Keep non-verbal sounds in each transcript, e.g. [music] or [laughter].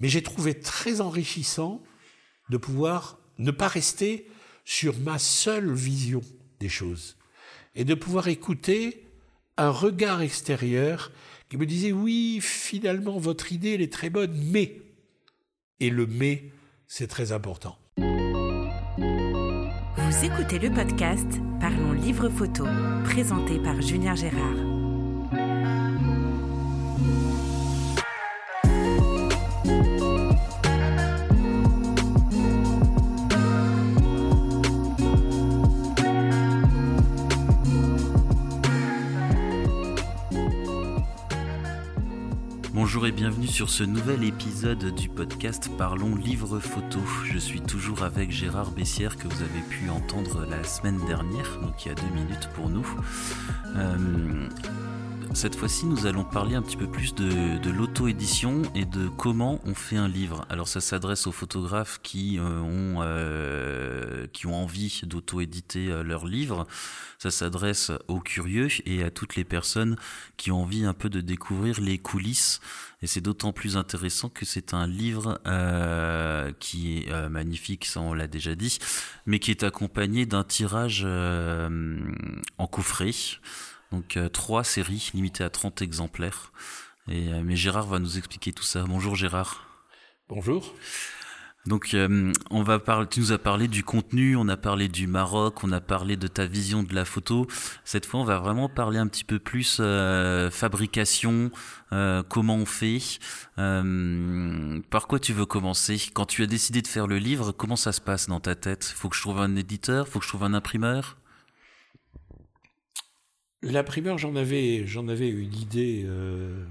Mais j'ai trouvé très enrichissant de pouvoir ne pas rester sur ma seule vision des choses et de pouvoir écouter un regard extérieur qui me disait oui, finalement, votre idée, est très bonne, mais. Et le mais, c'est très important. Vous écoutez le podcast Parlons Livre Photo, présenté par Julien Gérard. Bienvenue sur ce nouvel épisode du podcast Parlons Livre Photo. Je suis toujours avec Gérard Bessière que vous avez pu entendre la semaine dernière, donc il y a deux minutes pour nous. Euh, cette fois-ci, nous allons parler un petit peu plus de, l'auto-édition et de comment on fait un livre. Alors, ça s'adresse aux photographes qui euh, ont euh, qui ont envie d'auto-éditer euh, leur livre. Ça s'adresse aux curieux et à toutes les personnes qui ont envie un peu de découvrir les coulisses. Et c'est d'autant plus intéressant que c'est un livre qui est magnifique, ça on l'a déjà dit, mais qui est accompagné d'un tirage en coffret. Donc euh, trois séries limitées à 30 exemplaires. Et, euh, mais Gérard va nous expliquer tout ça. Bonjour Gérard. Bonjour. Donc, euh, on va parler, tu nous as parlé du contenu, on a parlé du Maroc, on a parlé de ta vision de la photo. Cette fois, on va vraiment parler un petit peu plus fabrication, comment on fait. par quoi tu veux commencer Quand tu as décidé de faire le livre, comment ça se passe dans ta tête? Faut que je trouve un éditeur Faut que je trouve un imprimeur? L'imprimeur, j'en avais, j'en avais une idée euh,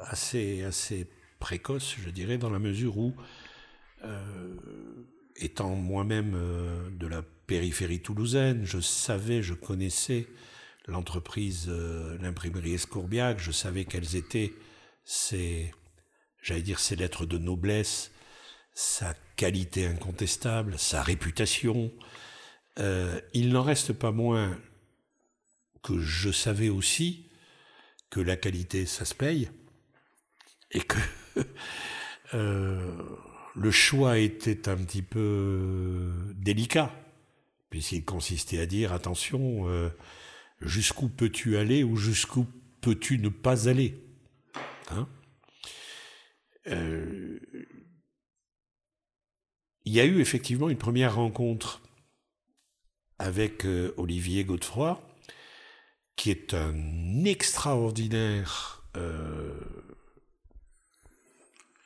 assez, assez précoce, je dirais, dans la mesure où, euh, étant moi-même euh, de la périphérie toulousaine, je savais, je connaissais l'entreprise, l'imprimerie Escourbiac, je savais quelles étaient ses, j'allais dire, ses lettres de noblesse, sa qualité incontestable, sa réputation. il n'en reste pas moins que je savais aussi que la qualité, ça se paye, et que [laughs] euh, le choix était un petit peu délicat, puisqu'il consistait à dire, attention, euh, jusqu'où peux-tu aller ou jusqu'où peux-tu ne pas aller hein? Euh, Il y a eu effectivement une première rencontre avec Olivier Godefroy, qui est un extraordinaire, euh,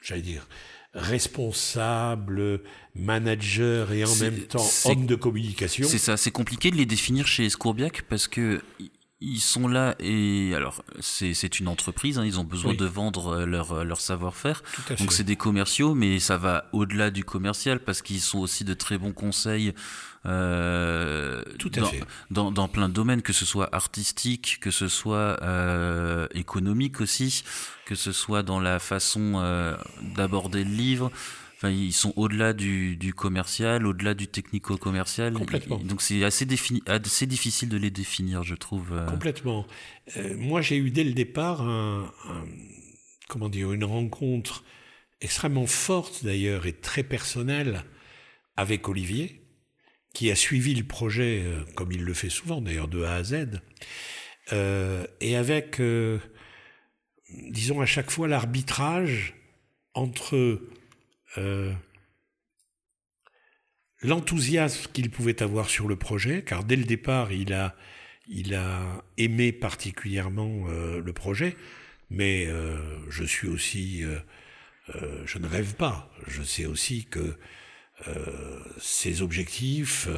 j'allais dire, responsable, manager et en même temps homme de communication. C'est ça, c'est compliqué de les définir chez Scourbiac parce que ils sont là et alors c'est une entreprise, hein, ils ont besoin de vendre leur, leur savoir-faire. Donc c'est des commerciaux, mais ça va au-delà du commercial parce qu'ils sont aussi de très bons conseils euh, Tout à dans, fait. Dans, dans, plein de domaines, que ce soit artistique, que ce soit euh, économique aussi, que ce soit dans la façon euh, d'aborder le livre. Enfin, ils sont au-delà du, du, commercial, au-delà du technico-commercial. Complètement. Donc c'est assez, assez difficile de les définir, je trouve. Euh. Complètement. Euh, moi, j'ai eu dès le départ un, un, comment dire, une rencontre extrêmement forte d'ailleurs et très personnelle avec Olivier, qui a suivi le projet, euh, comme il le fait souvent d'ailleurs, de A à Z, euh, et avec, disons, à chaque fois l'arbitrage entre euh, l'enthousiasme qu'il pouvait avoir sur le projet, car dès le départ, il a, aimé particulièrement euh, le projet, mais euh, je suis aussi, je ne rêve pas, je sais aussi que ses objectifs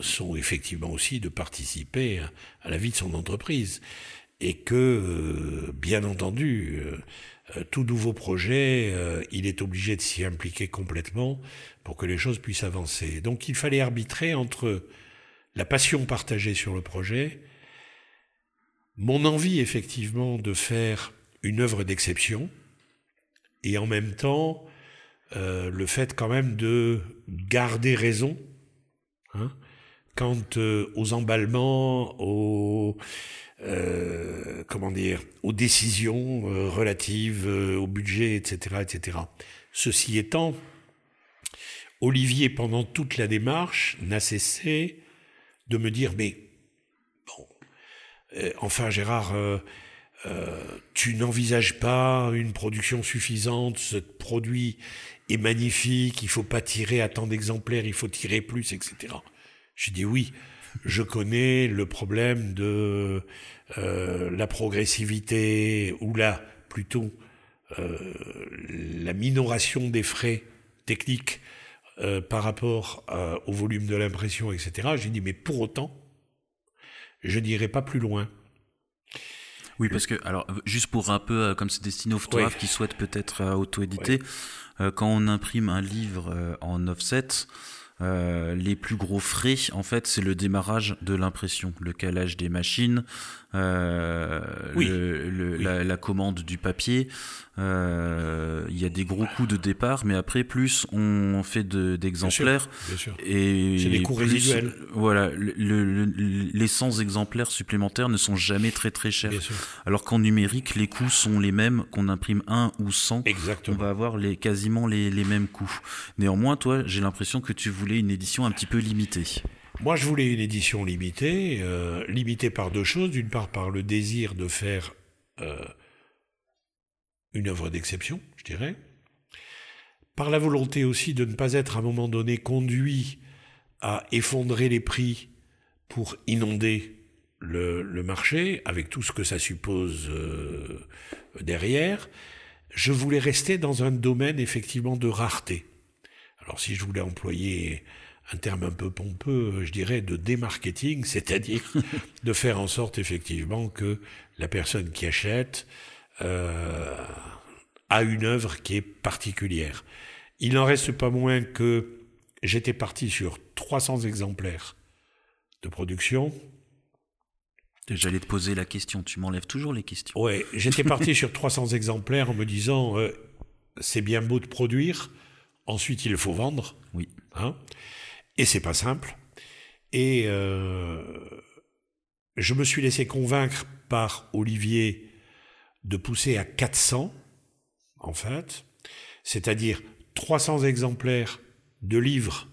sont effectivement aussi de participer à, la vie de son entreprise. Et que, bien entendu, tout nouveau projet, il est obligé de s'y impliquer complètement pour que les choses puissent avancer. Donc il fallait arbitrer entre la passion partagée sur le projet, mon envie effectivement de faire une œuvre d'exception, et en même temps euh, le fait quand même de garder raison hein, quant euh, aux emballements, aux euh, comment dire, aux décisions euh, relatives euh, au budget, etc., etc. Ceci étant, Olivier, pendant toute la démarche, n'a cessé de me dire, mais bon, enfin Gérard, tu n'envisages pas une production suffisante, ce produit est magnifique, il faut pas tirer à tant d'exemplaires, il faut tirer plus, etc. J'ai dit oui, je connais le problème de euh, la progressivité, ou là, plutôt, euh, la minoration des frais techniques euh, par rapport au volume de l'impression, etc. J'ai dit, mais pour autant, je n'irai pas plus loin. Oui, parce que, alors, juste pour un peu, comme c'est destiné aux photographes qui souhaitent peut-être auto-éditer, quand on imprime un livre en offset, les plus gros frais, en fait, c'est le démarrage de l'impression, le calage des machines, euh, La, commande du papier. Euh, il y a des gros coûts de départ, mais après, plus on fait d'exemplaires, et c'est des coûts résiduels. Voilà, les 100 exemplaires supplémentaires ne sont jamais très très chers. Alors qu'en numérique, les coûts sont les mêmes qu'on imprime un ou 100. Exactement. On va avoir les, quasiment les, les mêmes coûts. Néanmoins, toi, j'ai l'impression que tu voulais une édition un petit peu limitée. Moi, je voulais une édition limitée, euh, limitée par deux choses. D'une part, par le désir de faire euh, une œuvre d'exception, je dirais. Par la volonté aussi de ne pas être à un moment donné conduit à effondrer les prix pour inonder le, marché, avec tout ce que ça suppose euh, derrière. Je voulais rester dans un domaine effectivement de rareté. Alors si je voulais employer un terme un peu pompeux, je dirais, de démarketing, [laughs] c'est-à-dire de faire en sorte effectivement que la personne qui achète euh, a une œuvre qui est particulière. Il n'en reste pas moins que j'étais parti sur 300 exemplaires de production. J'allais te poser la question, tu m'enlèves toujours les questions. Ouais, j'étais parti [laughs] sur 300 exemplaires en me disant euh, c'est bien beau de produire, ensuite il faut vendre. Oui. Hein et c'est pas simple. Et euh, je me suis laissé convaincre par Olivier de pousser à 400, en fait, c'est-à-dire 300 exemplaires de livres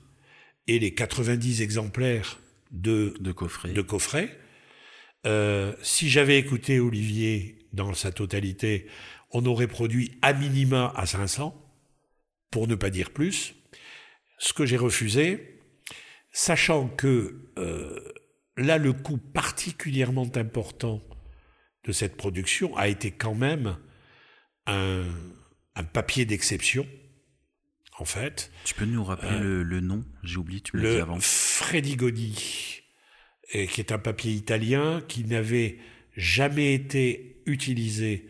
et les 90 exemplaires de, de coffrets. De coffret. Euh, si j'avais écouté Olivier dans sa totalité, on aurait produit à minima à 500, pour ne pas dire plus. Ce que j'ai refusé, sachant que euh, là, le coût particulièrement important de cette production a été quand même un, papier d'exception, en fait. Tu peux nous rappeler euh, le, nom? J'ai oublié, tu me l'as dit avant. Freddy Goni, qui est un papier italien qui n'avait jamais été utilisé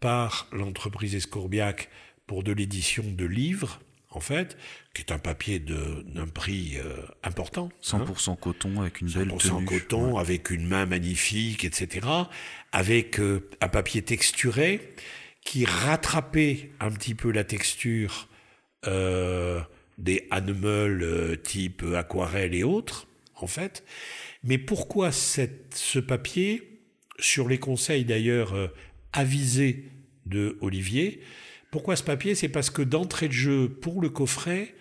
par l'entreprise Escourbiac pour de l'édition de livres en fait, qui est un papier d'un prix euh, important. 100% hein. coton avec une belle tenue. 100% coton avec une main magnifique, etc. Avec euh, un papier texturé qui rattrapait un petit peu la texture euh, des animals type aquarelle et autres, en fait. Mais pourquoi cette, ce papier, sur les conseils d'ailleurs avisés de Olivier, pourquoi ce papier? C'est parce que d'entrée de jeu, pour le coffret,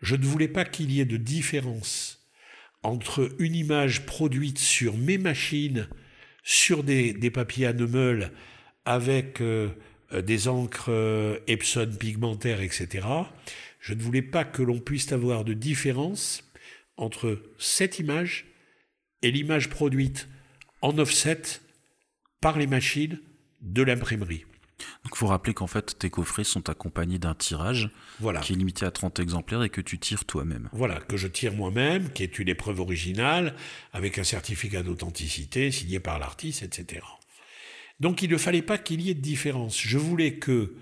je ne voulais pas qu'il y ait de différence entre une image produite sur mes machines, sur des, papiers à Neumel, avec euh, des encres euh, Epson pigmentaires, etc. Je ne voulais pas que l'on puisse avoir de différence entre cette image et l'image produite en offset par les machines de l'imprimerie. Donc il faut rappeler qu'en fait tes coffrets sont accompagnés d'un tirage voilà. qui est limité à 30 exemplaires et que tu tires toi-même. Voilà, que je tire moi-même, qui est une épreuve originale, avec un certificat d'authenticité signé par l'artiste, etc. Donc il ne fallait pas qu'il y ait de différence. Je voulais que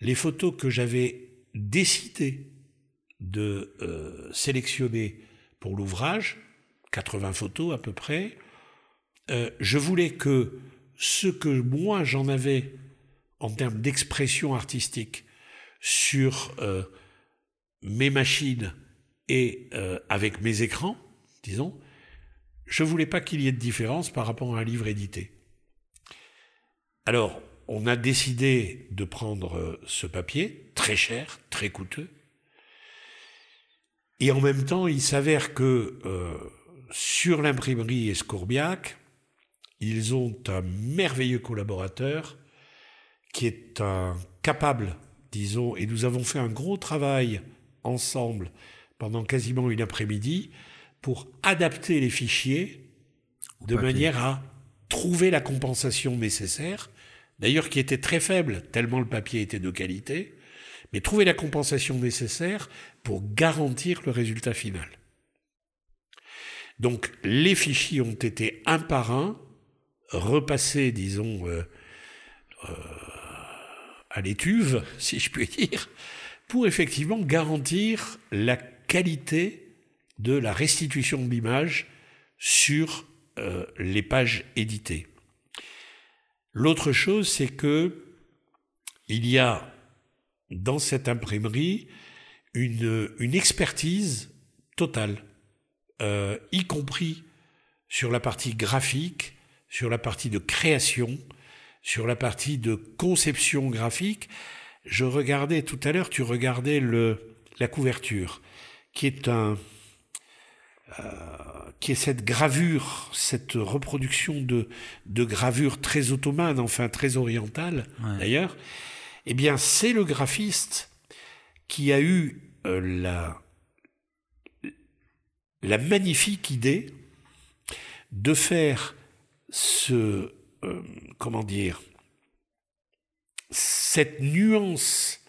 les photos que j'avais décidé de euh, sélectionner pour l'ouvrage, 80 photos à peu près, euh, je voulais que ce que moi j'en avais en termes d'expression artistique sur euh, mes machines et euh, avec mes écrans, disons, je voulais pas qu'il y ait de différence par rapport à un livre édité. Alors, on a décidé de prendre euh, ce papier, très cher, très coûteux. Et en même temps, il s'avère que sur l'imprimerie Escourbiac, ils ont un merveilleux collaborateur qui est un capable, disons, et nous avons fait un gros travail ensemble pendant quasiment une après-midi pour adapter les fichiers de manière à trouver la compensation nécessaire, d'ailleurs qui était très faible, tellement le papier était de qualité, mais trouver la compensation nécessaire pour garantir le résultat final. Donc les fichiers ont été un par un repassés, disons, euh, euh, à l'étuve, si je puis dire, pour effectivement garantir la qualité de la restitution de l'image sur euh, les pages éditées. L'autre chose, c'est que il y a dans cette imprimerie une, expertise totale, euh, y compris sur la partie graphique, sur la partie de création, sur la partie de conception graphique. Je regardais tout à l'heure, tu regardais le, la couverture, qui est un, euh, qui est cette gravure, cette reproduction de, de gravure très ottomane, enfin très orientale d'ailleurs, eh bien c'est le graphiste qui a eu euh, la, la magnifique idée de faire ce, euh, comment dire, cette nuance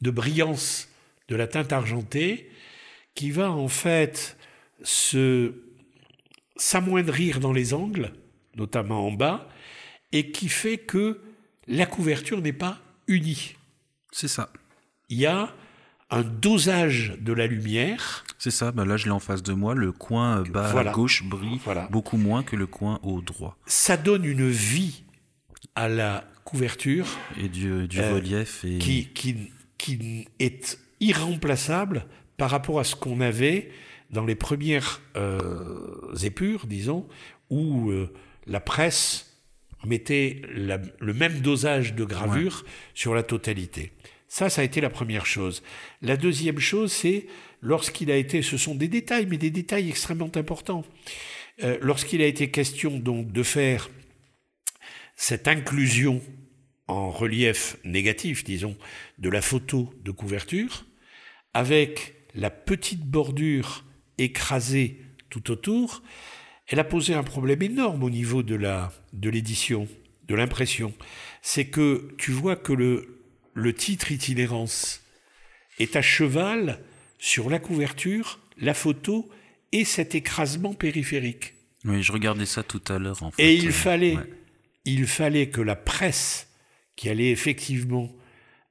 de brillance de la teinte argentée qui va en fait se s'amoindrir dans les angles, notamment en bas, et qui fait que la couverture n'est pas unie. C'est ça. Il y a un dosage de la lumière. C'est ça, ben là je l'ai en face de moi, le coin bas à gauche brille beaucoup moins que le coin haut droit. Ça donne une vie à la couverture. Et du, du euh, relief. Et... Qui, qui, qui est irremplaçable par rapport à ce qu'on avait dans les premières euh, épures, disons, où euh, la presse mettait le même dosage de gravure sur la totalité. Ça, ça a été la première chose. La deuxième chose, c'est lorsqu'il a été, ce sont des détails, mais des détails extrêmement importants. Euh, lorsqu'il a été question donc de faire cette inclusion en relief négatif, disons, de la photo de couverture, avec la petite bordure écrasée tout autour, elle a posé un problème énorme au niveau de la de l'édition, de l'impression. C'est que tu vois que le, le titre itinérance est à cheval sur la couverture, la photo et cet écrasement périphérique. Oui, je regardais ça tout à l'heure. En fait. Et il fallait, il fallait que la presse, qui allait effectivement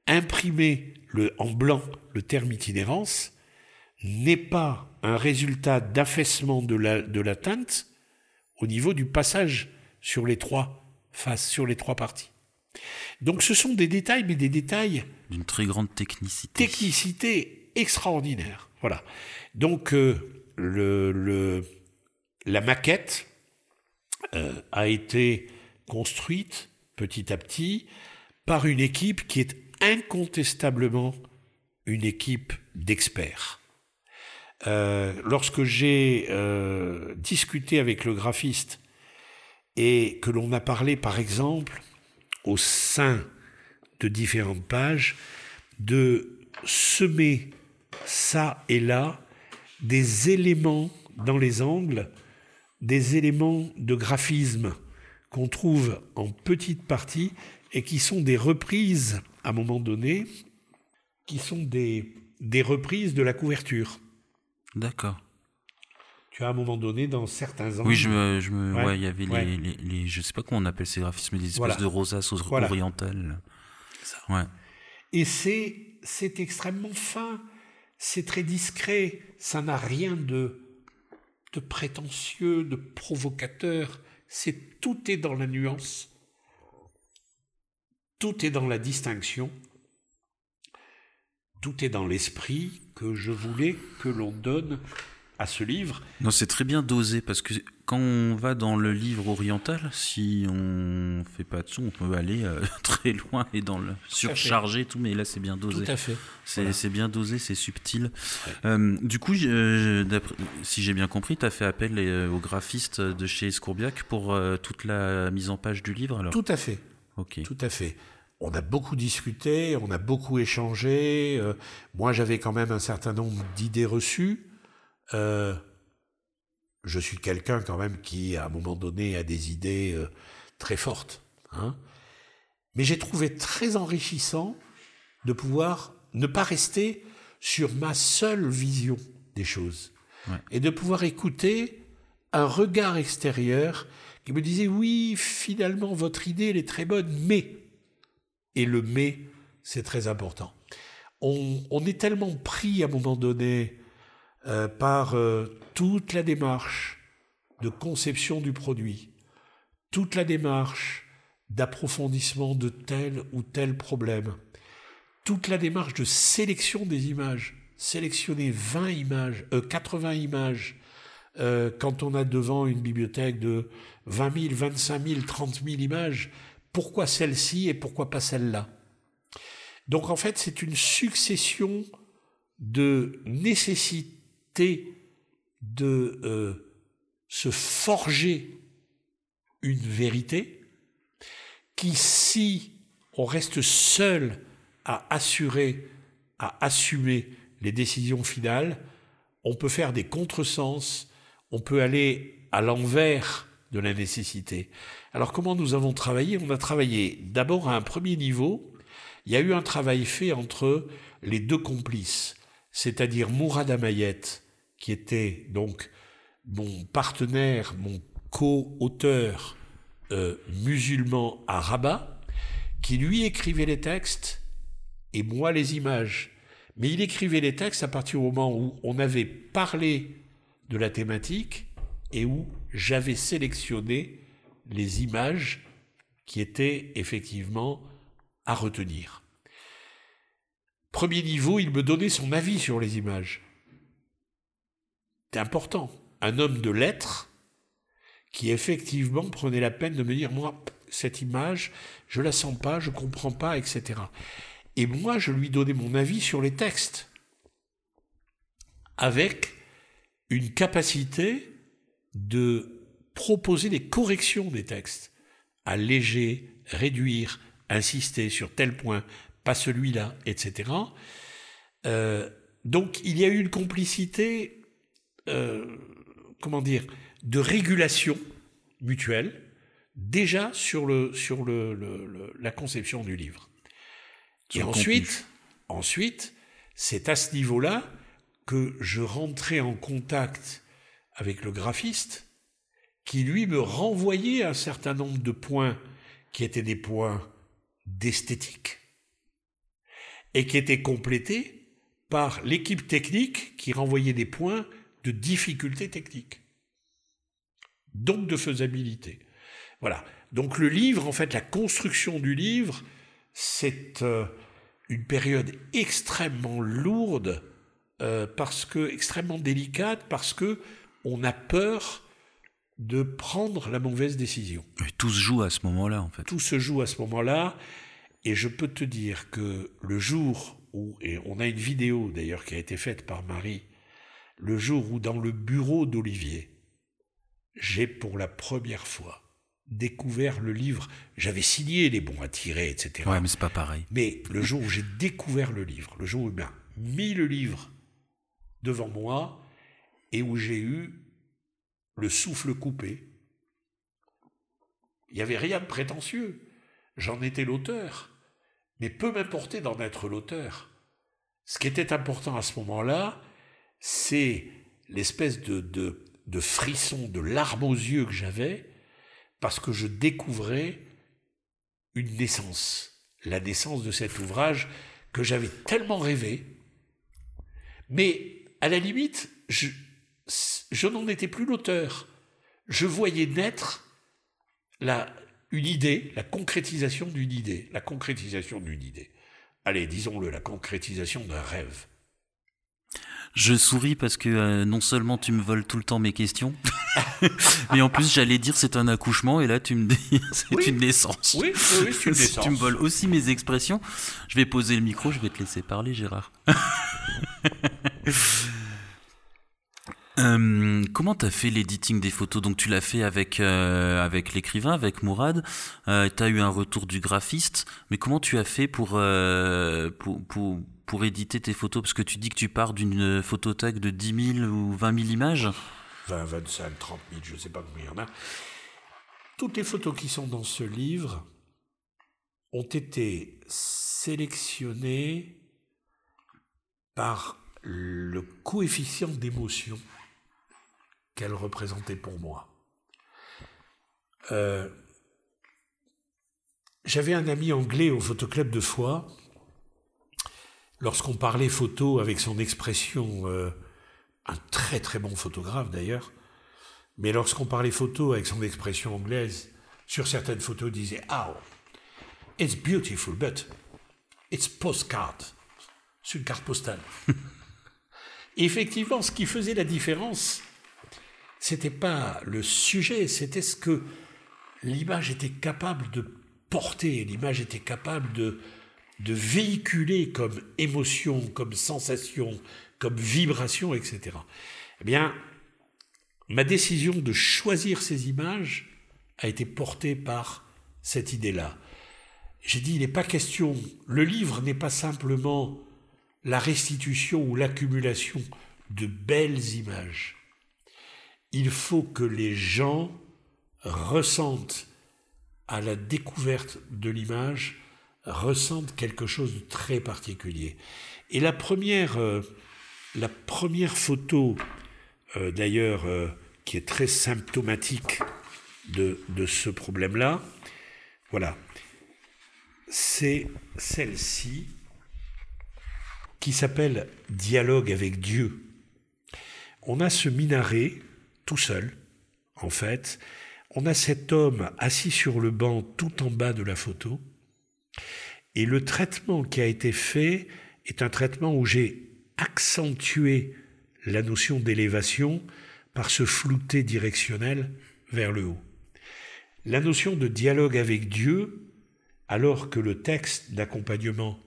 imprimer le, en blanc le terme itinérance, n'est pas un résultat d'affaissement de la, de la teinte au niveau du passage sur les trois faces, sur les trois parties. Donc ce sont des détails, mais des détails d'une très grande technicité. Technicité extraordinaire. Voilà. Donc euh, le, le, la maquette euh, a été construite petit à petit par une équipe qui est incontestablement une équipe d'experts. Euh, lorsque j'ai euh, discuté avec le graphiste et que l'on a parlé, par exemple, au sein de différentes pages, de semer ça et là des éléments dans les angles, des éléments de graphisme qu'on trouve en petite partie et qui sont des reprises à un moment donné, qui sont des reprises de la couverture. D'accord. Tu as à un moment donné dans certains angles. Oui, je me, je me, ouais, il y avait les, les, je sais pas comment on appelle ces graphismes, des espèces de rosaces orientales. Ouais. Et c'est, c'est extrêmement fin, c'est très discret, ça n'a rien de, de prétentieux, de provocateur. C'est tout est dans la nuance, tout est dans la distinction, tout est dans l'esprit que je voulais que l'on donne à ce livre. Non, c'est très bien dosé parce que quand on va dans le livre oriental, si on fait pas de son, on peut aller euh, [laughs] très loin et dans le surcharger tout, mais là c'est bien dosé. Tout à fait. C'est bien dosé, c'est subtil. Euh, du coup, si j'ai bien compris, tu as fait appel euh, aux graphistes de chez Scourbiac pour toute la mise en page du livre alors? Tout à fait. Ok. Tout à fait on a beaucoup discuté, on a beaucoup échangé. moi, j'avais quand même un certain nombre d'idées reçues. Euh, je suis quelqu'un quand même qui, à un moment donné, a des idées euh, très fortes. Hein. Mais j'ai trouvé très enrichissant de pouvoir ne pas rester sur ma seule vision des choses et de pouvoir écouter un regard extérieur qui me disait oui, finalement, votre idée, elle est très bonne, mais. Et le mais, c'est très important. On, est tellement pris à un moment donné euh, par euh, toute la démarche de conception du produit, toute la démarche d'approfondissement de tel ou tel problème, toute la démarche de sélection des images, sélectionner 20 images, 80 euh, images, quand on a devant une bibliothèque de 20 000, 25 000, 30 000 images, pourquoi celle-ci et pourquoi pas celle-là. Donc en fait, c'est une succession de nécessités de euh, se forger une vérité qui, si on reste seul à assurer, à assumer les décisions finales, on peut faire des contresens, on peut aller à l'envers de la nécessité. Alors comment nous avons travaillé? On a travaillé d'abord à un premier niveau, il y a eu un travail fait entre les deux complices, c'est-à-dire Mourad Amayet qui était donc mon partenaire, mon co-auteur euh, musulman à Rabat, qui lui écrivait les textes et moi les images. Mais il écrivait les textes à partir du moment où on avait parlé de la thématique et où j'avais sélectionné les images qui étaient effectivement à retenir. Premier niveau, il me donnait son avis sur les images important. Un homme de lettres qui effectivement prenait la peine de me dire, moi, cette image, je la sens pas, je comprends pas, etc. Et moi, je lui donnais mon avis sur les textes, avec une capacité de proposer des corrections des textes, alléger, réduire, insister sur tel point, pas celui-là, etc. Euh, donc il y a eu une complicité euh, comment dire, de régulation mutuelle déjà sur, le, sur le, la conception du livre. Et ensuite, ensuite, c'est à ce niveau-là que je rentrais en contact avec le graphiste, qui lui me renvoyait un certain nombre de points qui étaient des points d'esthétique et qui étaient complétés par l'équipe technique qui renvoyait des points de difficultés techniques, donc de faisabilité. Voilà. Donc le livre, en fait, la construction du livre, c'est euh, une période extrêmement lourde, euh, parce que extrêmement délicate, parce que on a peur de prendre la mauvaise décision. tout se joue à ce moment-là, en fait. Tout se joue à ce moment-là, et je peux te dire que le jour où, et on a une vidéo d'ailleurs qui a été faite par Marie le jour où dans le bureau d'Olivier, j'ai pour la première fois découvert le livre, j'avais signé les bons à tirer, etc. Ouais, mais c'est pas pareil. Mais le jour où j'ai découvert le livre, le jour où il m'a mis le livre devant moi et où j'ai eu le souffle coupé, il n'y avait rien de prétentieux. J'en étais l'auteur. Mais peu m'importait d'en être l'auteur. Ce qui était important à ce moment-là, c'est l'espèce de, de, frisson, de larmes aux yeux que j'avais, parce que je découvrais une naissance, la naissance de cet ouvrage que j'avais tellement rêvé. Mais à la limite, je, je n'en étais plus l'auteur. Je voyais naître la, une idée, la concrétisation d'une idée, la concrétisation d'une idée. Allez, disons-le, la concrétisation d'un rêve. Je souris parce que euh, non seulement tu me voles tout le temps mes questions, [laughs] mais en plus j'allais dire c'est un accouchement et là tu me dis [laughs] c'est une naissance. Oui, oui, c'est une [laughs] naissance. tu me voles aussi mes expressions. Je vais poser le micro, je vais te laisser parler Gérard. Euh, comment t'as fait l'editing des photos? Donc tu l'as fait avec euh, avec l'écrivain, avec Mourad. Euh, t'as eu un retour du graphiste, mais comment tu as fait pour euh, éditer tes photos? Parce que tu dis que tu pars d'une photothèque de 10 000 ou 20 000 images 20, 25, 30 000, je sais pas combien il y en a. Toutes les photos qui sont dans ce livre ont été sélectionnées par le coefficient d'émotion qu'elle représentait pour moi. Euh, J'avais un ami anglais au photoclub de Foix. Lorsqu'on parlait photo avec son expression, euh, un très très bon photographe d'ailleurs, mais lorsqu'on parlait photo avec son expression anglaise, sur certaines photos, il disait Ah, it's beautiful, but it's postcard. C'est une carte postale. [laughs] Effectivement, ce qui faisait la différence, c'était pas le sujet, c'était ce que l'image était capable de porter, l'image était capable de, de véhiculer comme émotion, comme sensation, comme vibration, etc. Eh bien, ma décision de choisir ces images a été portée par cette idée-là. J'ai dit, il n'est pas question, le livre n'est pas simplement la restitution ou l'accumulation de belles images il faut que les gens ressentent à la découverte de l'image, ressentent quelque chose de très particulier. Et la première, euh, photo, euh, d'ailleurs, euh, qui est très symptomatique de, de ce problème-là, voilà, c'est celle-ci qui s'appelle Dialogue avec Dieu. On a ce minaret tout seul, en fait. On a cet homme assis sur le banc tout en bas de la photo. Et le traitement qui a été fait est un traitement où j'ai accentué la notion d'élévation par ce flouté directionnel vers le haut. La notion de dialogue avec Dieu, alors que le texte d'accompagnement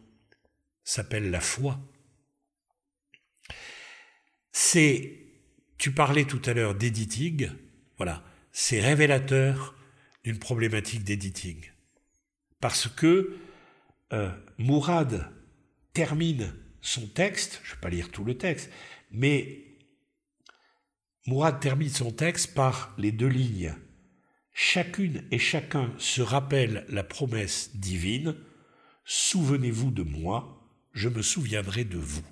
s'appelle la foi, c'est tu parlais tout à l'heure d'editing. Voilà, c'est révélateur d'une problématique d'editing. Parce que euh, Mourad termine son texte, je ne vais pas lire tout le texte, mais Mourad termine son texte par les deux lignes. Chacune et chacun se rappelle la promesse divine. Souvenez-vous de moi, je me souviendrai de vous.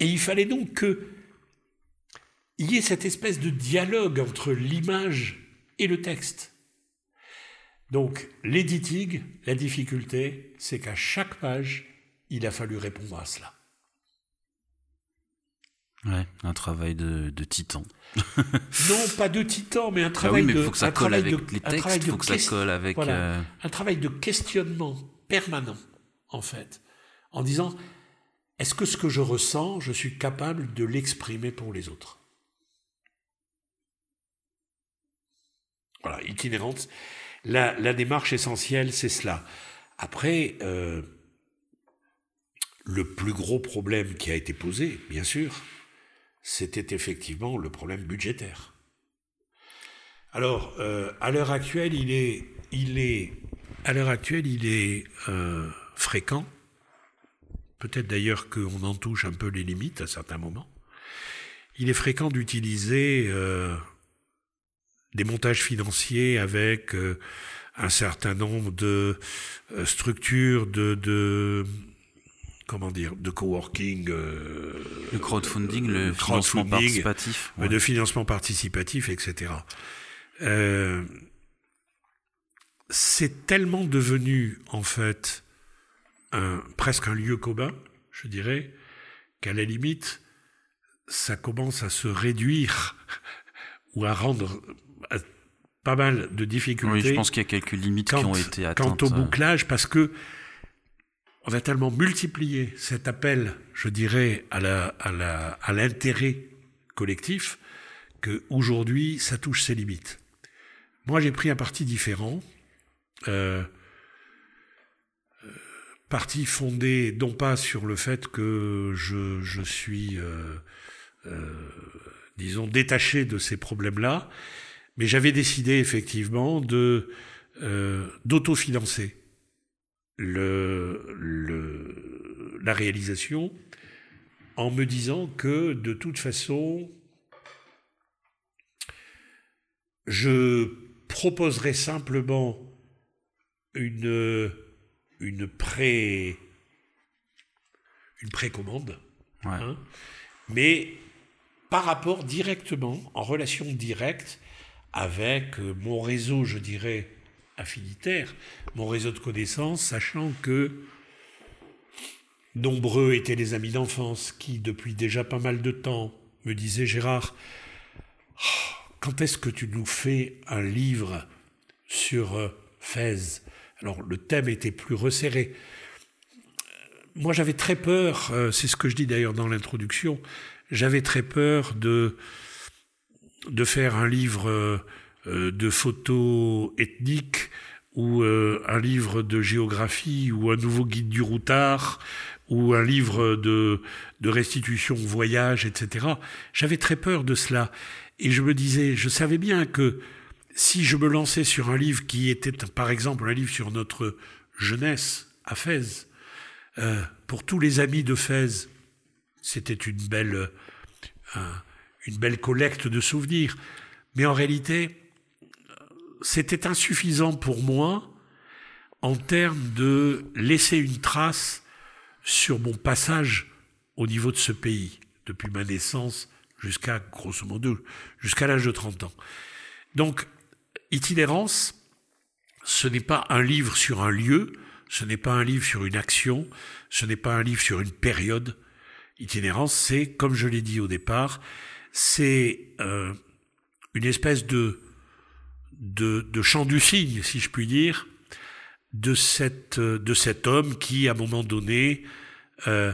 Et il fallait donc que il y ait cette espèce de dialogue entre l'image et le texte. Donc, l'editing, la difficulté, c'est qu'à chaque page, il a fallu répondre à cela. Ouais, un travail de, titan. [laughs] non, pas de titan, mais un travail ah oui, mais de. faut que ça colle avec les textes, il faut que ça colle avec. Euh, un travail de questionnement permanent, en fait, en disant est-ce que ce que je ressens, je suis capable de l'exprimer pour les autres? Voilà, itinérante. La, démarche essentielle, c'est cela. Après, euh, le plus gros problème qui a été posé, bien sûr, c'était effectivement le problème budgétaire. Alors, euh, à l'heure actuelle, il est, il est, à l'heure actuelle, il est euh, fréquent. Peut-être d'ailleurs qu'on en touche un peu les limites à certains moments. Il est fréquent d'utiliser des montages financiers avec euh, un certain nombre de euh, structures de, comment dire de coworking euh, le crowdfunding le financement participatif de financement participatif etc c'est tellement devenu en fait un, presque un lieu commun je dirais qu'à la limite ça commence à se réduire [laughs] ou à rendre pas mal de difficultés. Oui, je pense qu'il y a quelques limites qui ont été atteintes. Quant au bouclage, parce que on a tellement multiplié cet appel, je dirais, à la, à la, à l'intérêt collectif, que aujourd'hui, ça touche ses limites. Moi, j'ai pris un parti différent, euh, euh, parti fondé non pas sur le fait que je, je suis, euh disons, détaché de ces problèmes-là, mais j'avais décidé effectivement de euh, d'autofinancer le, le, la réalisation en me disant que de toute façon, je proposerai simplement une, une pré une précommande, hein, mais par rapport directement, en relation directe avec mon réseau, je dirais, affinitaire, mon réseau de connaissances, sachant que nombreux étaient les amis d'enfance qui, depuis déjà pas mal de temps, me disaient Gérard, quand est-ce que tu nous fais un livre sur euh, Fès? Alors le thème était plus resserré. Moi j'avais très peur, euh, c'est ce que je dis d'ailleurs dans l'introduction, j'avais très peur de, de faire un livre euh, de photos ethniques ou euh, un livre de géographie ou un nouveau guide du routard ou un livre de, restitution voyage, etc. J'avais très peur de cela. Et je me disais, je savais bien que si je me lançais sur un livre qui était, par exemple, un livre sur notre jeunesse à Fès, euh, pour tous les amis de Fès, c'était une belle, une belle collecte de souvenirs. Mais en réalité, c'était insuffisant pour moi en termes de laisser une trace sur mon passage au niveau de ce pays, depuis ma naissance jusqu'à, grosso modo, jusqu'à l'âge de 30 ans. Donc, itinérance, ce n'est pas un livre sur un lieu, ce n'est pas un livre sur une action, ce n'est pas un livre sur une période. Itinérance, c'est, comme je l'ai dit au départ, c'est euh, une espèce de de, de chant du cygne, si je puis dire, de, cette, de cet homme qui, à un moment donné, euh,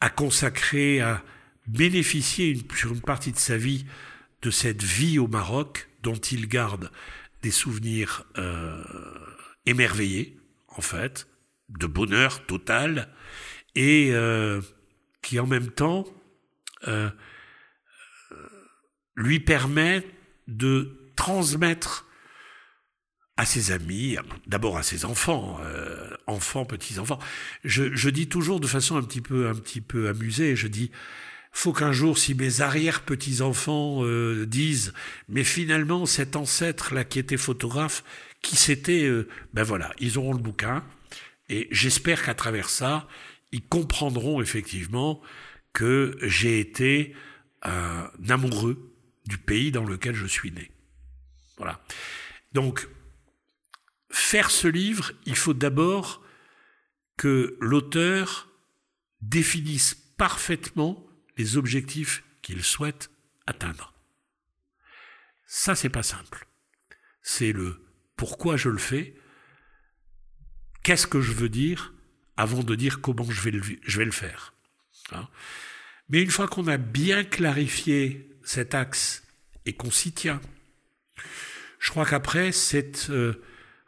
a consacré, a bénéficié une, sur une partie de sa vie de cette vie au Maroc, dont il garde des souvenirs euh, émerveillés, en fait, de bonheur total, et euh, qui en même temps euh, lui permet de transmettre à ses amis, d'abord à ses enfants, euh, enfants, petits-enfants. Je, je, dis toujours de façon un petit peu, un petit peu amusée, je dis, faut qu'un jour, si mes arrière-petits-enfants euh, disent, mais finalement, cet ancêtre-là qui était photographe, qui c'était, euh, ben voilà, ils auront le bouquin, et j'espère qu'à travers ça, ils comprendront effectivement que j'ai été un amoureux du pays dans lequel je suis né. Voilà. Donc, faire ce livre, il faut d'abord que l'auteur définisse parfaitement les objectifs qu'il souhaite atteindre. Ça, c'est pas simple. C'est le pourquoi je le fais, qu'est-ce que je veux dire avant de dire comment je vais le, faire. Hein? Mais une fois qu'on a bien clarifié cet axe et qu'on s'y tient, je crois qu'après, c'est euh,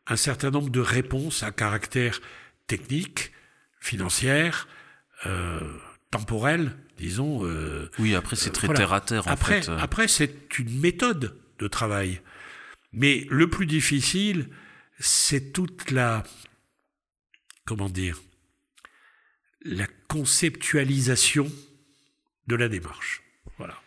un certain nombre de réponses à caractère technique, financière, euh, temporelle, disons. Euh, oui, après c'est très terre à terre. En après, fait. après c'est une méthode de travail. Mais le plus difficile, c'est toute la, comment dire, la conceptualisation de la démarche. Voilà.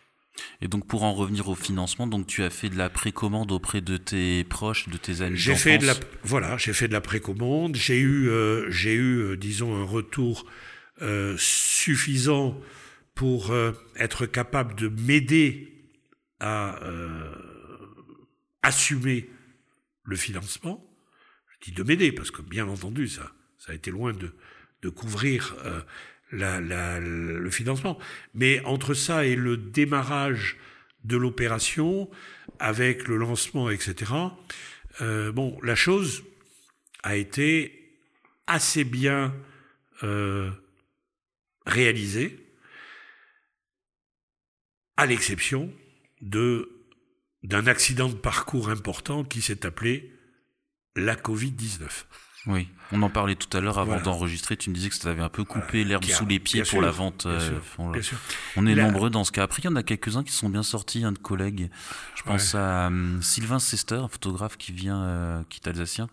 Et donc pour en revenir au financement, donc tu as fait de la précommande auprès de tes proches, de tes amis J'ai fait de la voilà, j'ai fait de la précommande. J'ai eu euh, j'ai eu euh, disons un retour euh, suffisant pour euh, être capable de m'aider à assumer le financement. Je dis de m'aider parce que bien entendu ça ça a été loin de de couvrir le financement. Mais entre ça et le démarrage de l'opération, avec le lancement, etc., euh, bon, la chose a été assez bien euh, réalisé, à l'exception de d'un accident de parcours important qui s'est appelé la Covid-19. Oui, on en parlait tout à l'heure avant d'enregistrer. Tu me disais que ça avait un peu coupé l'herbe sous les pieds pour la vente. Euh, on, est nombreux dans ce cas. Après, il y en a quelques-uns qui sont bien sortis, un de collègues. Je pense à hum, Sylvain Sester, un photographe qui vient, euh, qui est alsacien,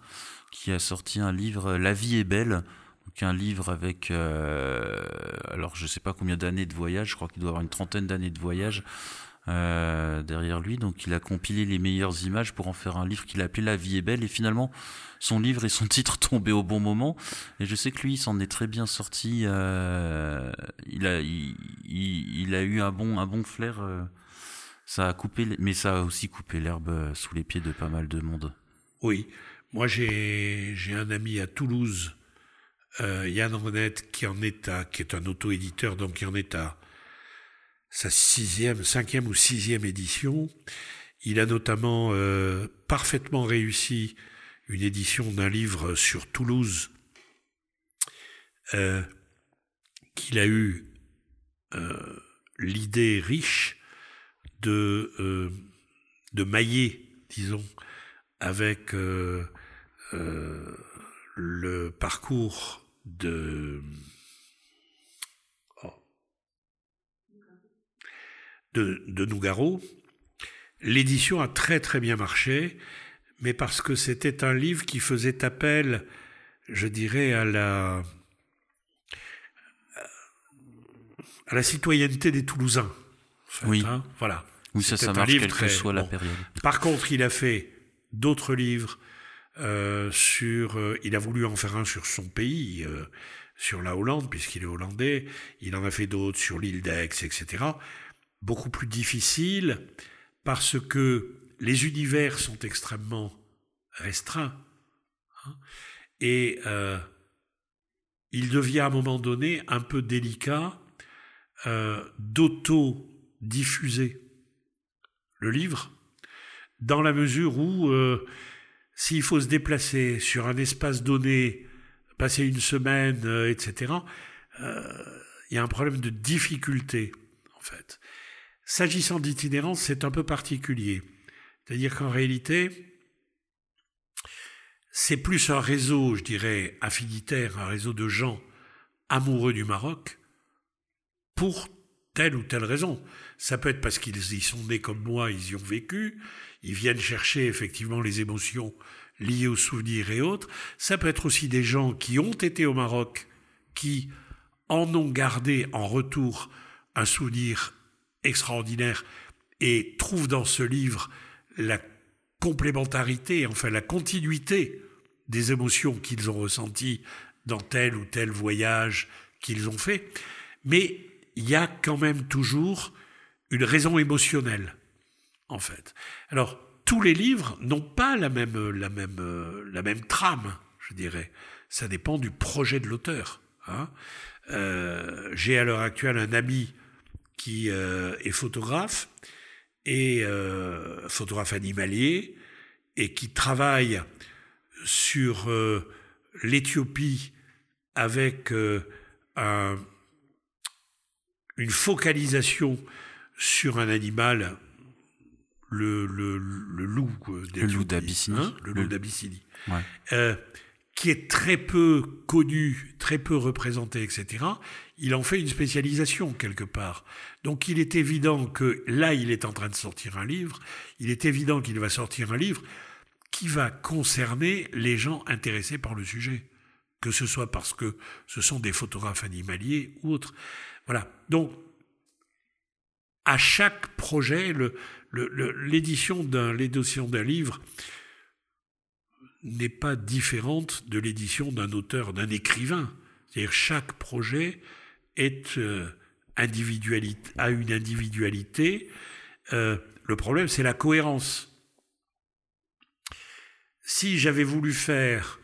qui a sorti un livre La vie est belle. Donc un livre avec, euh, alors je sais pas combien d'années de voyage, je crois qu'il doit avoir une trentaine d'années de voyage, euh, derrière lui. Donc il a compilé les meilleures images pour en faire un livre qu'il a appelé La vie est belle. Et finalement, son livre et son [laughs] titre tombaient au bon moment. Et je sais que lui, il s'en est très bien sorti. Euh, il, a, il, a eu un bon, un bon flair. Euh, ça a coupé, mais ça a aussi coupé l'herbe sous les pieds de pas mal de monde. Oui, moi j'ai un ami à Toulouse, Yann Renet, qui en est à, qui est un auto-éditeur, donc qui en est à sa sixième, cinquième ou sixième édition. Il a notamment euh, parfaitement réussi une édition d'un livre sur Toulouse euh, qu'il a eu euh, l'idée riche de, de mailler, disons, avec le parcours de de, de Nougaro. L'édition a très très bien marché, mais parce que c'était un livre qui faisait appel, je dirais, à la, à la citoyenneté des Toulousains. oui. Hein, voilà. Oui, ça, ça marche, quelle que soit la période. Par contre, il a fait d'autres livres euh, sur. Euh, il a voulu en faire un sur son pays, euh, sur la Hollande, puisqu'il est hollandais. Il en a fait d'autres sur l'île d'Aix, etc beaucoup plus difficile parce que les univers sont extrêmement restreints. Hein, et euh, il devient à un moment donné un peu délicat euh, d'auto-diffuser le livre, dans la mesure où euh, s'il faut se déplacer sur un espace donné, passer une semaine, etc., il y a un problème de difficulté, en fait. S'agissant d'itinérance, c'est un peu particulier. C'est-à-dire qu'en réalité, c'est plus un réseau, je dirais, affinitaire, un réseau de gens amoureux du Maroc pour telle ou telle raison. Ça peut être parce qu'ils y sont nés comme moi, ils y ont vécu, ils viennent chercher effectivement les émotions liées aux souvenirs et autres. Ça peut être aussi des gens qui ont été au Maroc, qui en ont gardé en retour un souvenir extraordinaire et trouve dans ce livre la complémentarité, enfin la continuité des émotions qu'ils ont ressenties dans tel ou tel voyage qu'ils ont fait. Mais il y a quand même toujours une raison émotionnelle, en fait. Alors, tous les livres n'ont pas la même, la même, la même trame, je dirais. Ça dépend du projet de l'auteur. Hein. Euh, j'ai à l'heure actuelle un ami qui euh, est photographe et euh, photographe animalier et qui travaille sur euh, l'Éthiopie avec un, une focalisation sur un animal, le, le, le loup Le loup d'Abyssinie. Hein, le loup d'Abyssinie. Ouais qui est très peu connu, très peu représenté, etc., il en fait une spécialisation quelque part. Donc il est évident que là, il est en train de sortir un livre, il est évident qu'il va sortir un livre qui va concerner les gens intéressés par le sujet, que ce soit parce que ce sont des photographes animaliers ou autres. Voilà. Donc, à chaque projet, l'édition d'un livre n'est pas différente de l'édition d'un auteur, d'un écrivain. C'est-à-dire chaque projet euh, a une individualité. Euh, le problème, c'est la cohérence. Si j'avais voulu faire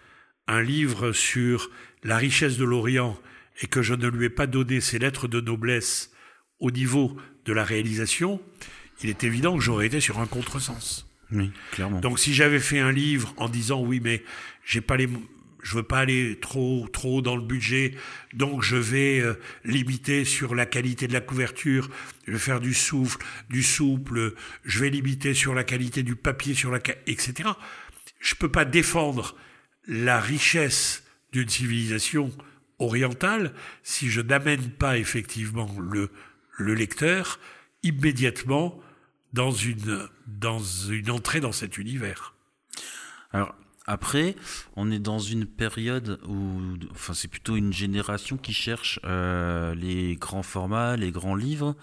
un livre sur la richesse de l'Orient et que je ne lui ai pas donné ses lettres de noblesse au niveau de la réalisation, il est évident que j'aurais été sur un contresens. Donc si j'avais fait un livre en disant oui, mais j'ai pas je veux pas aller trop trop dans le budget, donc je vais euh, limiter sur la qualité de la couverture, je vais faire du souffle, du souple, je vais limiter sur la qualité du papier, sur la etc. Je peux pas défendre la richesse d'une civilisation orientale si je n'amène pas effectivement le lecteur immédiatement dans une dans une entrée dans cet univers. Alors, après, on est dans une période où, enfin, c'est plutôt une génération qui cherche euh, les grands formats, les grands livres.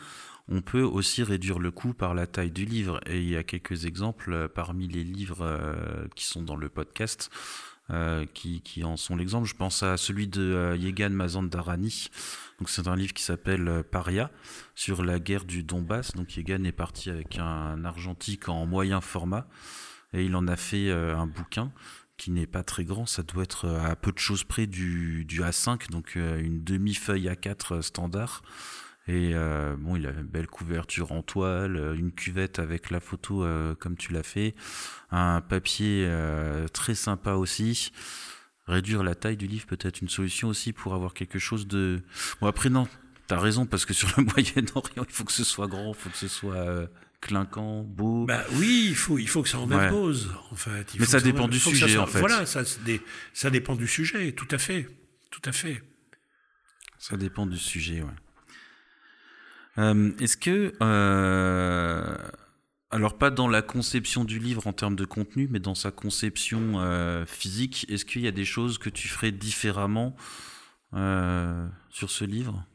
On peut aussi réduire le coût par la taille du livre. Et il y a quelques exemples euh, parmi les livres euh, qui sont dans le podcast qui, qui, en sont l'exemple. Je pense à celui de Yegan Mazandarani. C'est un livre qui s'appelle Paria sur la guerre du Donbass. Donc Yegan est parti avec un argentique en moyen format et il en a fait euh, un bouquin qui n'est pas très grand, ça doit être euh, à peu de choses près du, du A5, donc euh, une demi-feuille A4 standard. Et bon, il a une belle couverture en toile, une cuvette avec la photo comme tu l'as fait, un papier très sympa aussi. Réduire la taille du livre peut être une solution aussi pour avoir quelque chose de. Bon après non, t'as raison parce que sur le [laughs] Moyen-Orient, il faut que ce soit grand, il faut que ce soit clinquant, beau. Bah oui, il faut, il faut que ça en impose, en fait. Mais ça dépend du sujet, en fait. Voilà, ça, ça dépend du sujet, tout à fait, tout à fait. Ça dépend du sujet, ouais. Euh, est-ce que, euh, alors pas dans la conception du livre en termes de contenu, mais dans sa conception euh, physique, est-ce qu'il y a des choses que tu ferais différemment sur ce livre?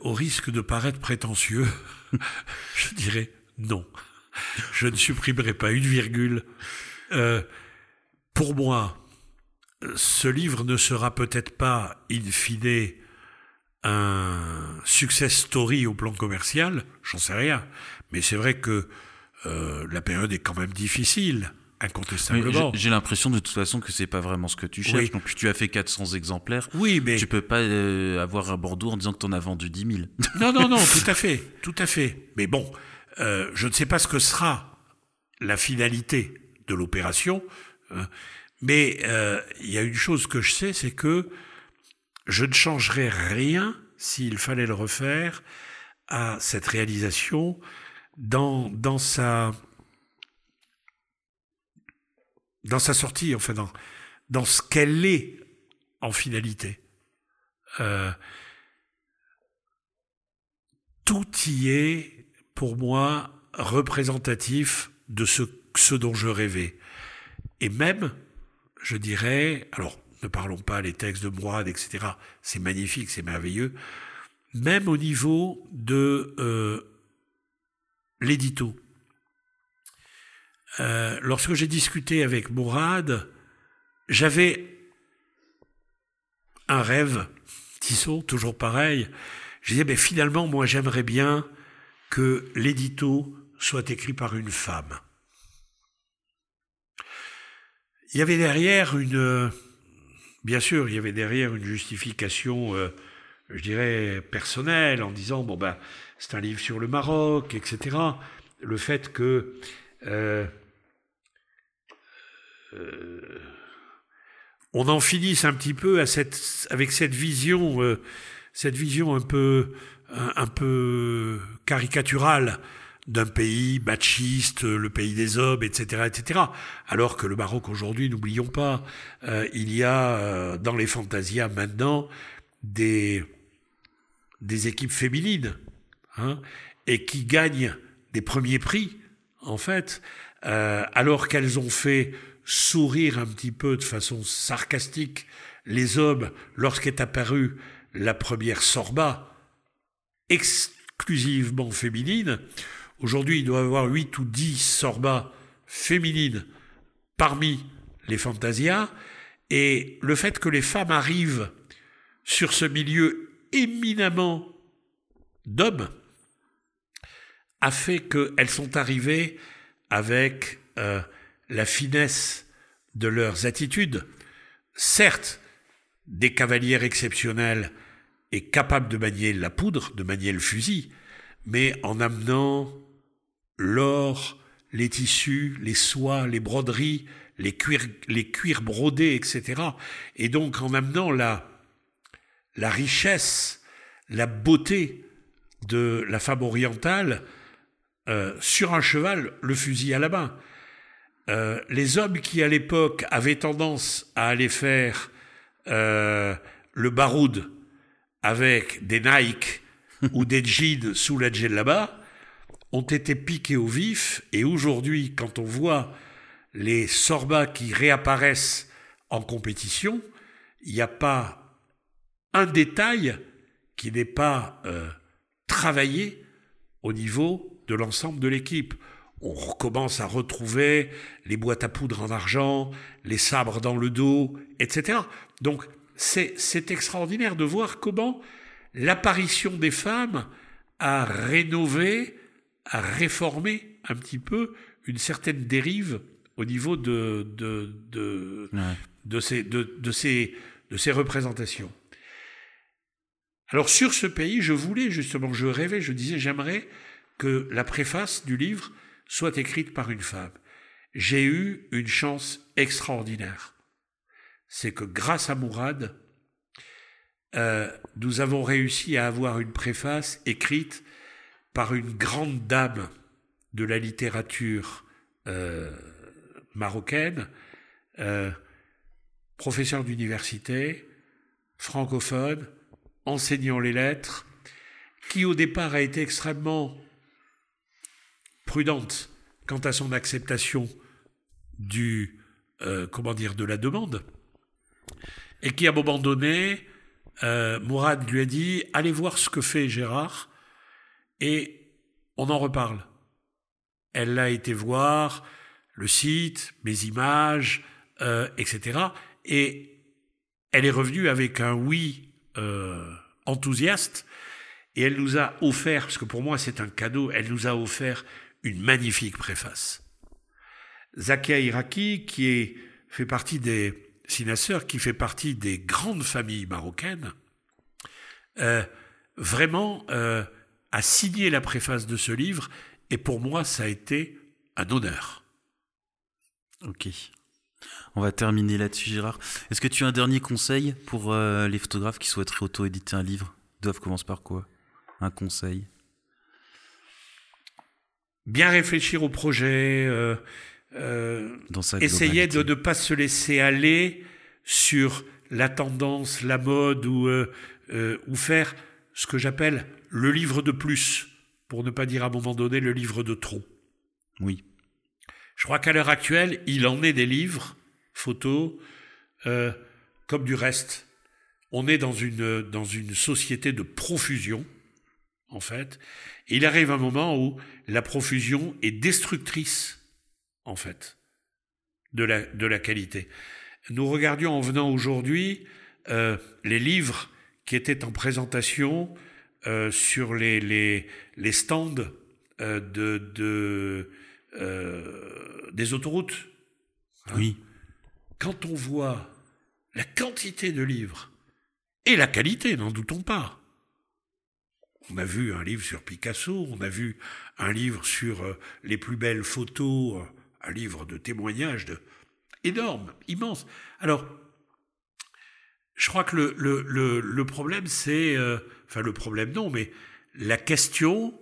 Au risque de paraître prétentieux, [laughs] je dirais non. Je ne supprimerai pas une virgule. Euh, pour moi, ce livre ne sera peut-être pas, in fine, un success story au plan commercial, j'en sais rien. Mais c'est vrai que euh, la période est quand même difficile, incontestablement. J'ai l'impression de toute façon que c'est pas vraiment ce que tu cherches. Donc tu as fait 400 exemplaires. Oui, mais tu peux pas euh, avoir un Bordeaux en disant que tu en as vendu 10 000. [laughs] non, non, non, [laughs] tout à fait, tout à fait. Mais bon, euh, je ne sais pas ce que sera la finalité de l'opération, hein, mais il y a une chose que je sais, c'est que je ne changerai rien s'il fallait le refaire à cette réalisation dans, dans sa dans sa sortie, enfin dans, dans ce qu'elle est en finalité. Euh, tout y est pour moi, représentatif de ce, ce dont je rêvais. Et même, je dirais, alors ne parlons pas les textes de Mourad, etc., c'est magnifique, c'est merveilleux, même au niveau de euh, l'édito. Euh, lorsque j'ai discuté avec Mourad, j'avais un rêve, Tissot, toujours pareil. Je disais, finalement, moi, j'aimerais bien que l'édito soit écrit par une femme. Il y avait derrière une, bien sûr, il y avait derrière une justification, euh, je dirais, personnelle, en disant, bon ben, c'est un livre sur le Maroc, etc. Le fait que euh, euh, on en finisse un petit peu avec cette vision, cette vision un peu un, peu caricatural d'un pays machiste, le pays des hommes, etc., etc. Alors que le Maroc aujourd'hui, n'oublions pas, euh, il y a euh, dans les Fantasias maintenant des équipes féminines, hein, et qui gagnent des premiers prix, en fait, euh, alors qu'elles ont fait sourire un petit peu de façon sarcastique les hommes lorsqu'est apparue la première Sorba, exclusivement féminine. Aujourd'hui, il doit y avoir 8 ou 10 sorbas féminines parmi les fantasias. Et le fait que les femmes arrivent sur ce milieu éminemment d'hommes a fait qu'elles sont arrivées avec euh, la finesse de leurs attitudes. Certes, des cavalières exceptionnelles est capable de manier la poudre, de manier le fusil, mais en amenant l'or, les tissus, les soies, les broderies, les cuirs, brodés, etc. Et donc en amenant la richesse, la beauté de la femme orientale euh, sur un cheval, le fusil à la main. Euh, les hommes qui à l'époque avaient tendance à aller faire euh, le baroud avec des Nike [laughs] ou des jeans sous la là-bas ont été piqués au vif et aujourd'hui quand on voit les sorbats qui réapparaissent en compétition, il n'y a pas un détail qui n'est pas travaillé au niveau de l'ensemble de l'équipe on recommence à retrouver les boîtes à poudre en argent, les sabres dans le dos, etc. Donc c'est extraordinaire de voir comment l'apparition des femmes a rénové, a réformé un petit peu une certaine dérive au niveau de, de, de, de, ces, de, de, ces, de ces représentations. Alors sur ce pays, je voulais justement, je rêvais, je disais, j'aimerais que la préface du livre soit écrite par une femme. J'ai eu une chance extraordinaire. C'est que grâce à Mourad, euh, nous avons réussi à avoir une préface écrite par une grande dame de la littérature euh, marocaine, euh, professeur d'université, francophone, enseignant les lettres, qui au départ a été extrêmement prudente quant à son acceptation du euh, comment dire de la demande et qui à un moment donné euh, Mourad lui a dit allez voir ce que fait Gérard et on en reparle. Elle a été voir le site, mes images, euh, etc. Et elle est revenue avec un oui enthousiaste et elle nous a offert, parce que pour moi c'est un cadeau, elle nous a offert une magnifique préface. Zakia Iraki, qui fait partie des qui fait partie des grandes familles marocaines, euh, vraiment euh, a signé la préface de ce livre, et pour moi, ça a été un honneur. Ok. On va terminer là-dessus, Gérard. Est-ce que tu as un dernier conseil pour euh, les photographes qui souhaiteraient auto-éditer un livre? Ils doivent commencer par quoi? Un conseil? Bien réfléchir au projet, euh, euh, essayer de ne pas se laisser aller sur la tendance, la mode ou, euh, ou faire ce que j'appelle le livre de plus, pour ne pas dire à un moment donné le livre de trop. Oui. Je crois qu'à l'heure actuelle, il en est des livres, photos, comme du reste. On est dans une, dans une société de profusion en fait. il arrive un moment où la profusion est destructrice, en fait, de la, de la qualité. Nous regardions en venant aujourd'hui euh, les livres qui étaient en présentation euh, sur les, les, les stands euh, de, de des autoroutes. Hein. oui. Quand on voit la quantité de livres et la qualité, n'en doutons pas, on a vu un livre sur Picasso, on a vu un livre sur euh, les plus belles photos, euh, un livre de témoignages de... énorme, immense. Alors, je crois que le, le, problème, c'est... Euh, enfin, le problème, non, mais la question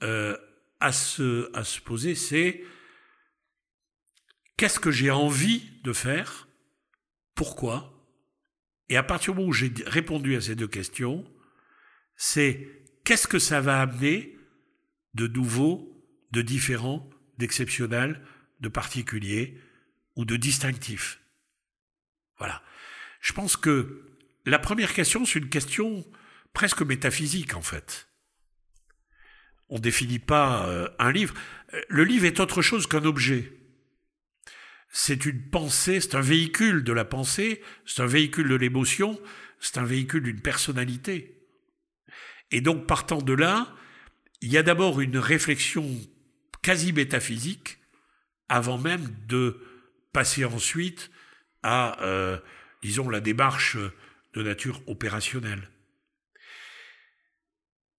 à, se, à se poser, c'est qu'est-ce que j'ai envie de faire Pourquoi? Et à partir du moment où j'ai répondu à ces deux questions, c'est qu'est-ce que ça va amener de nouveau, de différent, d'exceptionnel, de particulier ou de distinctif? Voilà. Je pense que la première question, c'est une question presque métaphysique en fait. On ne définit pas euh, un livre. Le livre est autre chose qu'un objet. C'est une pensée, c'est un véhicule de la pensée, c'est un véhicule de l'émotion, c'est un véhicule d'une personnalité. Et donc, partant de là, il y a d'abord une réflexion quasi métaphysique avant même de passer ensuite à, euh, disons, la démarche de nature opérationnelle.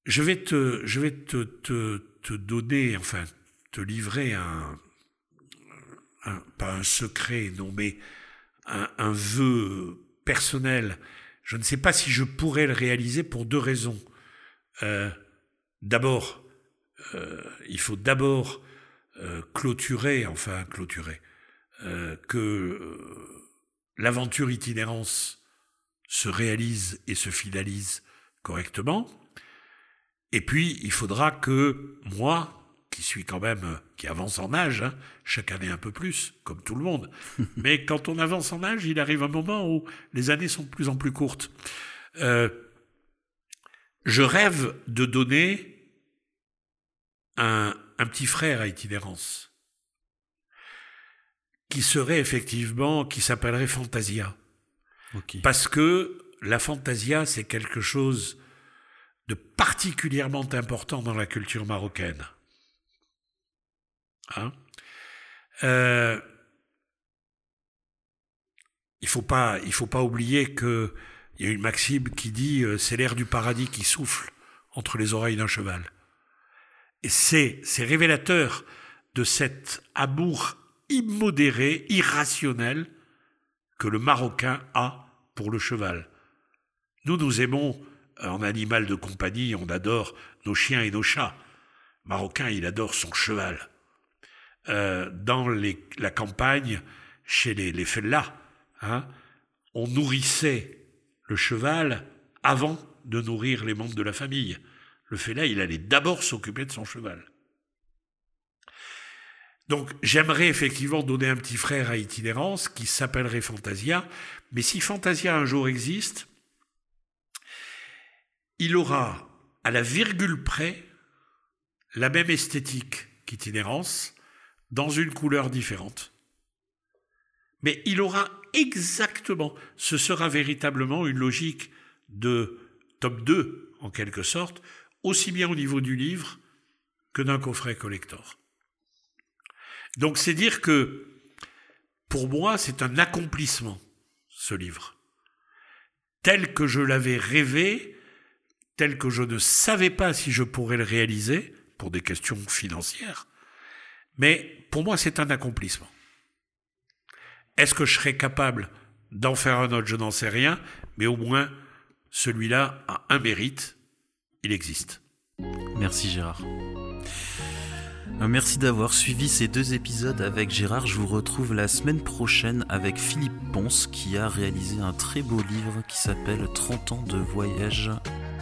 Je vais te, je vais te, te, donner, enfin, te livrer un, pas un secret, non, mais un, un vœu personnel. Je ne sais pas si je pourrais le réaliser pour deux raisons. Euh, d'abord, euh, il faut d'abord euh, clôturer, enfin clôturer, que l'aventure itinérance se réalise et se finalise correctement. Et puis, il faudra que moi, qui suis quand même, qui avance en âge, hein, chaque année un peu plus, comme tout le monde, [laughs] mais quand on avance en âge, il arrive un moment où les années sont de plus en plus courtes. Euh, je rêve de donner un, un petit frère à itinérance, qui serait effectivement, qui s'appellerait Fantasia. Parce que la fantasia, c'est quelque chose de particulièrement important dans la culture marocaine. Hein? Euh, il faut pas, il faut pas oublier que il y a une maxime qui dit euh, c'est l'air du paradis qui souffle entre les oreilles d'un cheval. Et c'est, révélateur de cet amour immodéré, irrationnel que le Marocain a pour le cheval. Nous, nous aimons euh, en animal de compagnie, on adore nos chiens et nos chats. Le Marocain, il adore son cheval. Euh, dans la campagne, chez les, les hein, on nourrissait le cheval avant de nourrir les membres de la famille. Le fellah, il allait d'abord s'occuper de son cheval. Donc j'aimerais effectivement donner un petit frère à itinérance qui s'appellerait Fantasia, mais si Fantasia un jour existe, il aura à la virgule près la même esthétique qu'itinérance, dans une couleur différente. Mais il aura exactement, ce sera véritablement une logique de top 2, en quelque sorte, aussi bien au niveau du livre que d'un coffret collector. Donc c'est dire que pour moi c'est un accomplissement, ce livre. Tel que je l'avais rêvé, tel que je ne savais pas si je pourrais le réaliser, pour des questions financières, mais pour moi c'est un accomplissement. Est-ce que je serais capable d'en faire un autre? Je n'en sais rien, mais au moins celui-là a un mérite, il existe. Merci Gérard. Euh, Merci d'avoir suivi ces deux épisodes avec Gérard. Je vous retrouve la semaine prochaine avec Philippe Ponce qui a réalisé un très beau livre qui s'appelle 30 ans de voyage.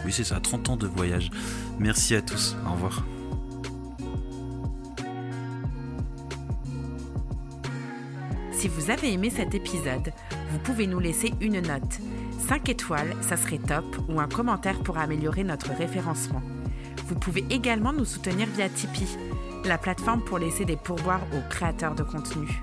Oui, c'est ça, 30 ans de voyage. Merci à tous. Au revoir. Si vous avez aimé cet épisode, vous pouvez nous laisser une note. 5 étoiles, ça serait top, ou un commentaire pour améliorer notre référencement. Vous pouvez également nous soutenir via Tipeee, la plateforme pour laisser des pourboires aux créateurs de contenu.